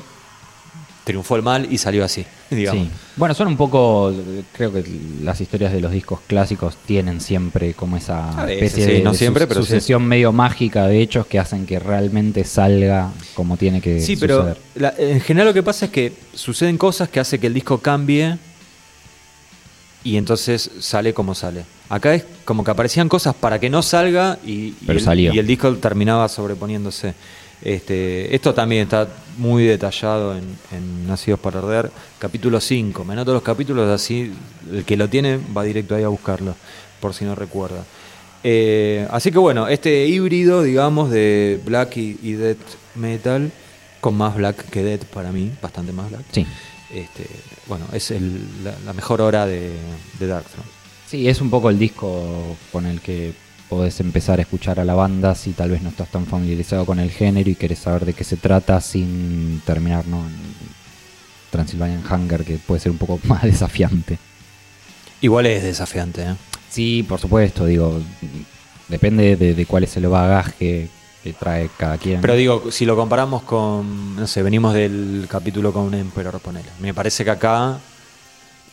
triunfó el mal y salió así, digamos. Sí. Bueno, son un poco, creo que las historias de los discos clásicos tienen siempre como esa veces, especie sí, de, no de siempre, su- pero sí. sucesión medio mágica de hechos que hacen que realmente salga como tiene que Sí, pero la- en general lo que pasa es que suceden cosas que hace que el disco cambie y entonces sale como sale. Acá es como que aparecían cosas para que no salga y, y el, y el disco terminaba sobreponiéndose. Este, esto también está muy detallado en, en Nacidos para Arder, capítulo 5. Me anoto los capítulos así, el que lo tiene va directo ahí a buscarlo, por si no recuerda. Eh, así que bueno, este híbrido, digamos, de black y, y death metal, con más black que death para mí, bastante más black. Sí. este, bueno, es el- la, la mejor hora de, de Darkthrone. Sí, es un poco el disco con el que podés empezar a escuchar a la banda si tal vez no estás tan familiarizado con el género y querés saber de qué se trata sin terminar ¿no? en Transylvanian Hunger, que puede ser un poco más desafiante. Igual es desafiante, ¿eh? Sí, por supuesto, digo, depende de, de cuál es el bagaje que trae cada quien. Pero digo, si lo comparamos con, no sé, venimos del capítulo con Emperor, ponele. Me parece que acá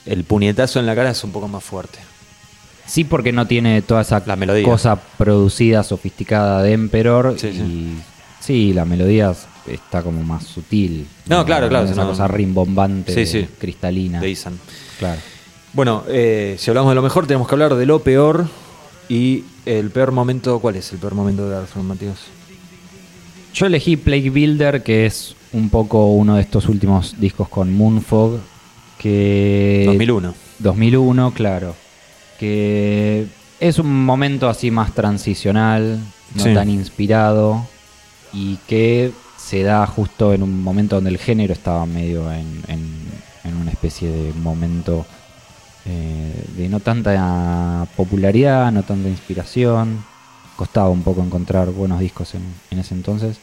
el puñetazo en la cara es un poco más fuerte. Sí, porque no tiene toda esa La melodía. cosa producida, sofisticada de Emperor. Sí, y sí. sí, la melodía está como más sutil. No, claro, claro, Esa no. cosa rimbombante, Sí, cristalina. De Isan. Claro. Bueno, eh, si hablamos de lo mejor, tenemos que hablar de lo peor. Y el peor momento, ¿cuál es el peor momento de Darkthrone, Matías? Yo elegí Plague Builder, que es un poco uno de estos últimos discos con Moonfog. Que 2001. 2001, claro. Que es un momento así más transicional, no Sí. tan inspirado. Y que se da justo en un momento donde el género estaba medio en, en- en una especie de momento eh, de no tanta popularidad, no tanta inspiración. Costaba un poco encontrar buenos discos en, en ese entonces.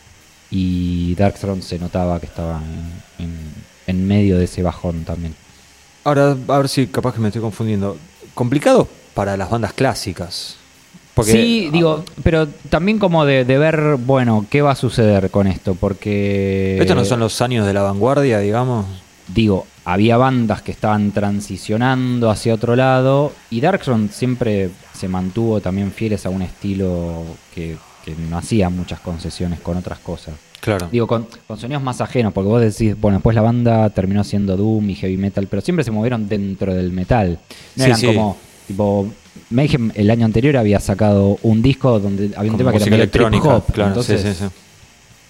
Y Darkthrone se notaba que estaba en medio de ese bajón también. Ahora, a ver si capaz que me estoy confundiendo. Complicado para las bandas clásicas. Porque, sí, digo, pero también como de, de ver, bueno, qué va a suceder con esto, porque... Estos no son los años de la vanguardia, digamos. Digo, había bandas que estaban transicionando hacia otro lado y Darkthrone siempre se mantuvo también fieles a un estilo que, que no hacía muchas concesiones con otras cosas. Claro. Digo, con, con sonidos más ajenos, porque vos decís, bueno, después la banda terminó siendo Doom y Heavy Metal, pero siempre se movieron dentro del metal. No Sí, eran sí. como, tipo, Mayhem el año anterior había sacado un disco donde había un Como tema que era medio trip hop. claro. entonces, sí, sí, sí.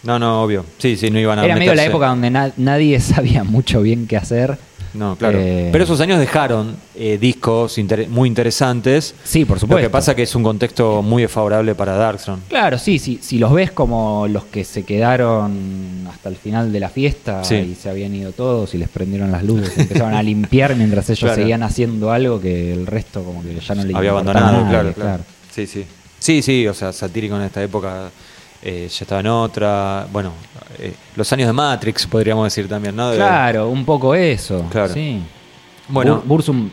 No, no, obvio. Sí, sí, no iban a Era medio la época donde na- nadie sabía mucho bien qué hacer. No, claro. Eh, Pero esos años dejaron eh, discos inter- muy interesantes. Sí, por Lo supuesto. que pasa que es un contexto muy desfavorable para Darkthrone. Claro, sí, sí, si los ves como los que se quedaron hasta el final de la fiesta Sí. y se habían ido todos y les prendieron las luces, y empezaron a limpiar mientras ellos Claro. seguían haciendo algo que el resto como que ya no le Había abandonado, claro, claro. Sí, sí. Sí, sí, o sea, satírico en esta época eh, ya estaba en otra. Bueno, eh, los años de Matrix, podríamos decir también, ¿no? De- Claro, un poco eso. Claro. Sí. Bueno, Bur- Burzum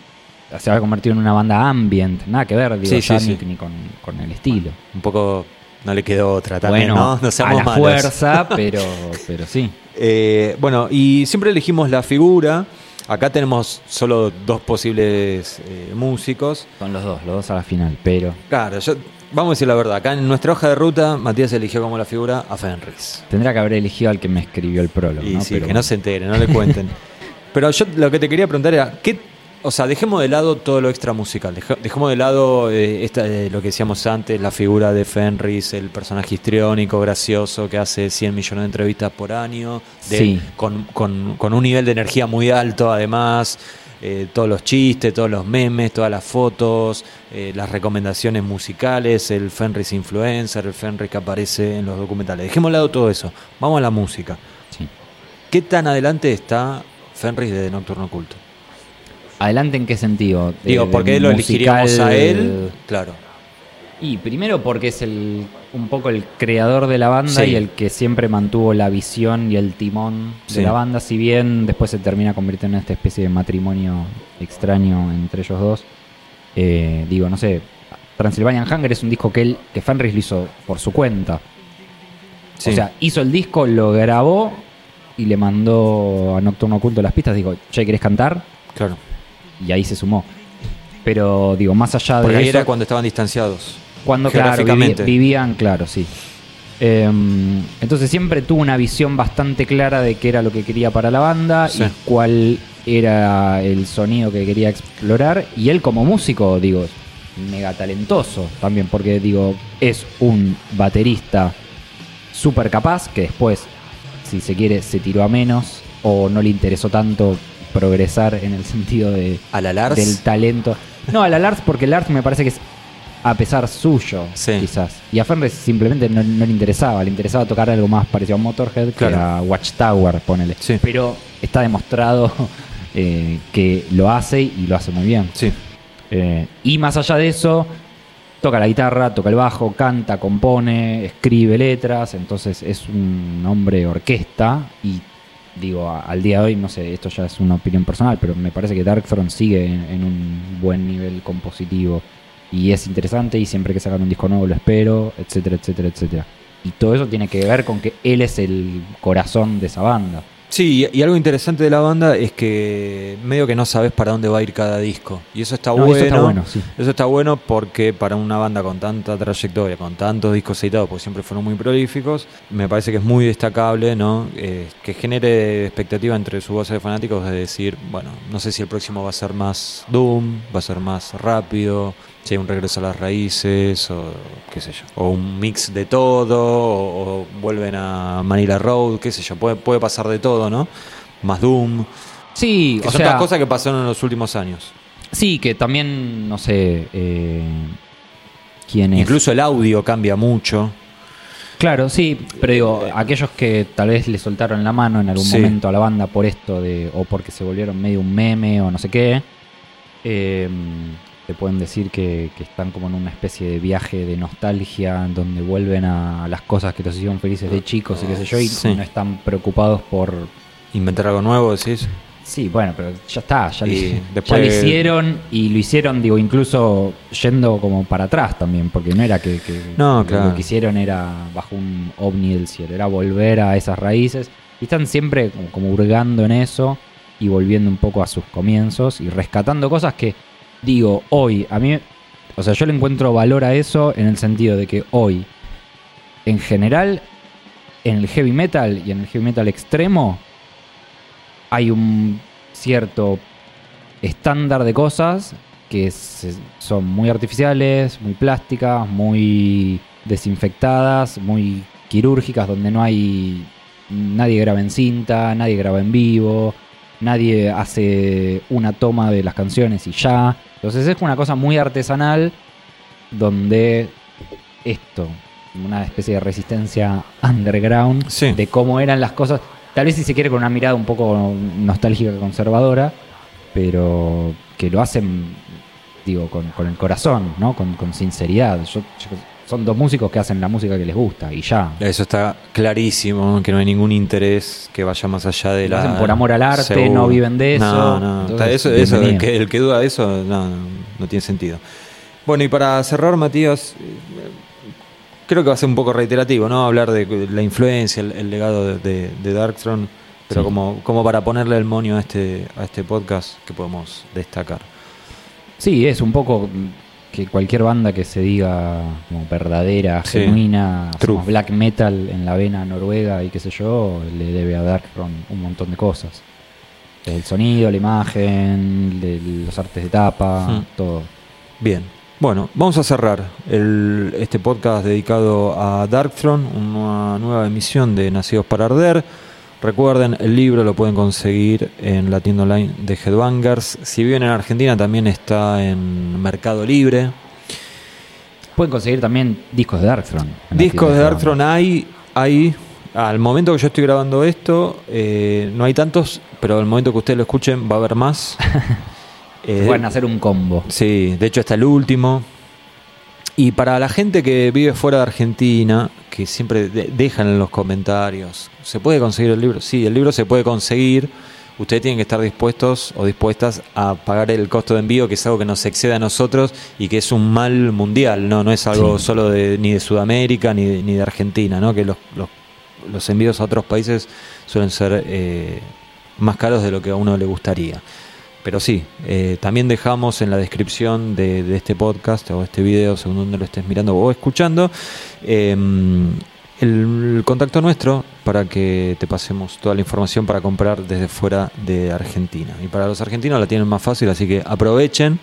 se ha convertido en una banda ambient, nada que ver, digo, Sí, ya sí, ni, sí. ni con, con el estilo. un poco no le quedó otra también, bueno, ¿no? No a seamos la malos. fuerza, pero, pero sí. Eh, bueno, y siempre elegimos la figura. Acá tenemos solo dos posibles eh, músicos. Son los dos, los dos a la final, pero Claro, yo, vamos a decir la verdad. Acá en nuestra hoja de ruta, Matías eligió como la figura a Fenris. tendría que haber elegido al que me escribió el prólogo. Y ¿no? sí, Pero que no se entere, no le cuenten. Pero yo lo que te quería preguntar era, ¿qué, o sea, dejemos de lado todo lo extra musical, dejemos de lado eh, esta, eh, lo que decíamos antes, la figura de Fenris, el personaje histriónico, gracioso, que hace 100 millones de entrevistas por año, de- Sí. con, con- con un nivel de energía muy alto además. Eh, todos los chistes, todos los memes, todas las fotos, eh, las recomendaciones musicales, el Fenris influencer, el Fenris que aparece en los documentales. Dejemos de lado todo eso. Vamos a la música. Sí. ¿Qué tan adelante está Fenris de Nocturno Oculto? ¿Adelante en qué sentido? Digo, de ¿por qué lo elegiríamos musical- a él? Claro. Y primero porque es el un poco el creador de la banda Sí. y el que siempre mantuvo la visión y el timón Sí. de la banda, si bien después se termina convirtiendo en esta especie de matrimonio extraño entre ellos dos. Eh, digo, no sé, Transylvanian Hunger es un disco que él, que Fenris lo hizo por su cuenta. Sí. O sea, hizo el disco, lo grabó y le mandó a Nocturno Oculto las pistas. Digo, che, ¿querés cantar? claro. Y ahí se sumó. Pero digo, más allá Porque de ahí eso, era cuando estaban distanciados. Cuando claro, vivi- geográficamente. vivían, claro, sí. Em, entonces siempre tuvo una visión bastante clara de qué era lo que quería para la banda Sí. y cuál era el sonido que quería explorar. Y él como músico, digo, mega talentoso también, porque digo, es un baterista súper capaz que después, si se quiere, se tiró a menos o no le interesó tanto progresar en el sentido de, ¿A la Lars? del talento. No, a la Lars porque Lars me parece que es a pesar suyo, Sí. quizás. Y a Fenris simplemente no, no le interesaba, le interesaba tocar algo más parecido a Motorhead Claro. que a Watchtower, ponele. Sí. Pero está demostrado eh, que lo hace y lo hace muy bien. Sí. Eh, y más allá de eso, toca la guitarra, toca el bajo, canta, compone, escribe letras, entonces es un hombre orquesta y digo, al día de hoy, no sé, esto ya es una opinión personal, pero me parece que Darkthrone sigue en, en un buen nivel compositivo y es interesante y siempre que sacan un disco nuevo lo espero, etcétera, etcétera, etcétera. Y todo eso tiene que ver con que él es el corazón de esa banda. Sí, y algo interesante de la banda es que medio que no sabes para dónde va a ir cada disco. Y eso está No, bueno. eso está bueno, sí. Eso está bueno porque para una banda con tanta trayectoria, con tantos discos editados, porque siempre fueron muy prolíficos, me parece que es muy destacable, ¿no? Eh, que genere expectativa entre su base de fanáticos de decir, bueno, no sé si el próximo va a ser más Doom, va a ser más rápido, si hay un regreso a las raíces, o qué sé yo, o un mix de todo, o, o vuelven a Manila Road, qué sé yo, puede, puede pasar de todo, ¿no? Más Doom, Sí, que o son sea, todas cosas que pasaron en los últimos años. sí, que también, no sé, eh, quién es. Incluso el audio cambia mucho. Claro, sí, pero digo, aquellos que tal vez le soltaron la mano en algún Sí. momento a la banda por esto de o porque se volvieron medio un meme o no sé qué, eh, te pueden decir que, que están como en una especie de viaje de nostalgia donde vuelven a las cosas que los hicieron felices de chicos y qué sé yo y Sí. no están preocupados por... Inventar algo nuevo, decís. Sí, bueno, pero ya está, ya, Y lo, ya después- lo hicieron y lo hicieron, digo, incluso yendo como para atrás también, porque no era que, que- No, claro. lo que hicieron era bajo un ovni del cielo, era volver a esas raíces y están siempre como, como hurgando en eso y volviendo un poco a sus comienzos y rescatando cosas que, digo, hoy, a mí, o sea, yo le encuentro valor a eso en el sentido de que hoy, en general, en el heavy metal y en el heavy metal extremo, hay un cierto estándar de cosas que son muy artificiales, muy plásticas, muy desinfectadas, muy quirúrgicas, donde no hay nadie graba en cinta, nadie graba en vivo, nadie hace una toma de las canciones y ya. Entonces es una cosa muy artesanal donde esto, una especie de resistencia underground Sí. de cómo eran las cosas, tal vez si se quiere con una mirada un poco nostálgica conservadora, pero que lo hacen, digo, con, con el corazón, ¿no? Con, con sinceridad. Yo- yo- son dos músicos que hacen la música que les gusta y ya. Eso está clarísimo, que no hay ningún interés que vaya más allá de Lo la... hacen por amor al arte, Seguro. no viven de eso. No, no, Entonces, eso, eso, el, que, el que duda de eso, no, no, tiene sentido. Bueno, y para cerrar, Matías, creo que va a ser un poco reiterativo, ¿no? Hablar de la influencia, el, el legado de, de, de Darkthrone, pero Sí. como, como para ponerle el monio a este, a este podcast que podemos destacar. Sí, es un poco que cualquier banda que se diga como verdadera, Sí. genuina, black metal en la vena noruega y qué sé yo, le debe a Darkthrone un montón de cosas. El sonido, la imagen, de- los artes de tapa, Hmm. todo. Bien. Bueno, vamos a cerrar el- este podcast dedicado a Darkthrone, una nueva emisión de Nacidos para Arder. Recuerden, el libro lo pueden conseguir en la tienda online de Headbangers. Si viven en Argentina, también está en Mercado Libre. Pueden conseguir también discos de Darkthrone. Discos de Darkthrone hay, hay. Al momento que yo estoy grabando esto, eh, no hay tantos, pero al momento que ustedes lo escuchen va a haber más. Eh, Pueden hacer un combo. Sí, de hecho hasta el último. Y para la gente que vive fuera de Argentina, que siempre de- dejan en los comentarios, ¿se puede conseguir el libro? Sí, el libro se puede conseguir. Ustedes tienen que estar dispuestos o dispuestas a pagar el costo de envío, que es algo que nos excede a nosotros y que es un mal mundial, no, no es algo Sí. solo de, ni de Sudamérica ni de, ni de Argentina, ¿no? que los, los, los envíos a otros países suelen ser eh, más caros de lo que a uno le gustaría. Pero sí, eh, también dejamos en la descripción de, de este podcast o este video, según donde lo estés mirando o escuchando, eh, el, contacto nuestro para que te pasemos toda la información para comprar desde fuera de Argentina. Y para los argentinos la tienen más fácil, así que aprovechen.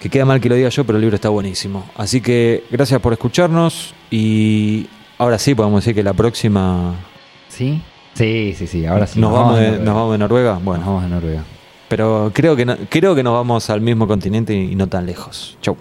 Que queda mal que lo diga yo, pero el libro está buenísimo. Así que gracias por escucharnos y ahora sí podemos decir que la próxima ¿Sí? Sí, sí, sí. Ahora sí. nos, vamos de, Noruega. nos vamos de Noruega. Nos Bueno, vamos de Noruega. Pero creo que, no- creo que nos vamos al mismo continente y no tan lejos. Chau.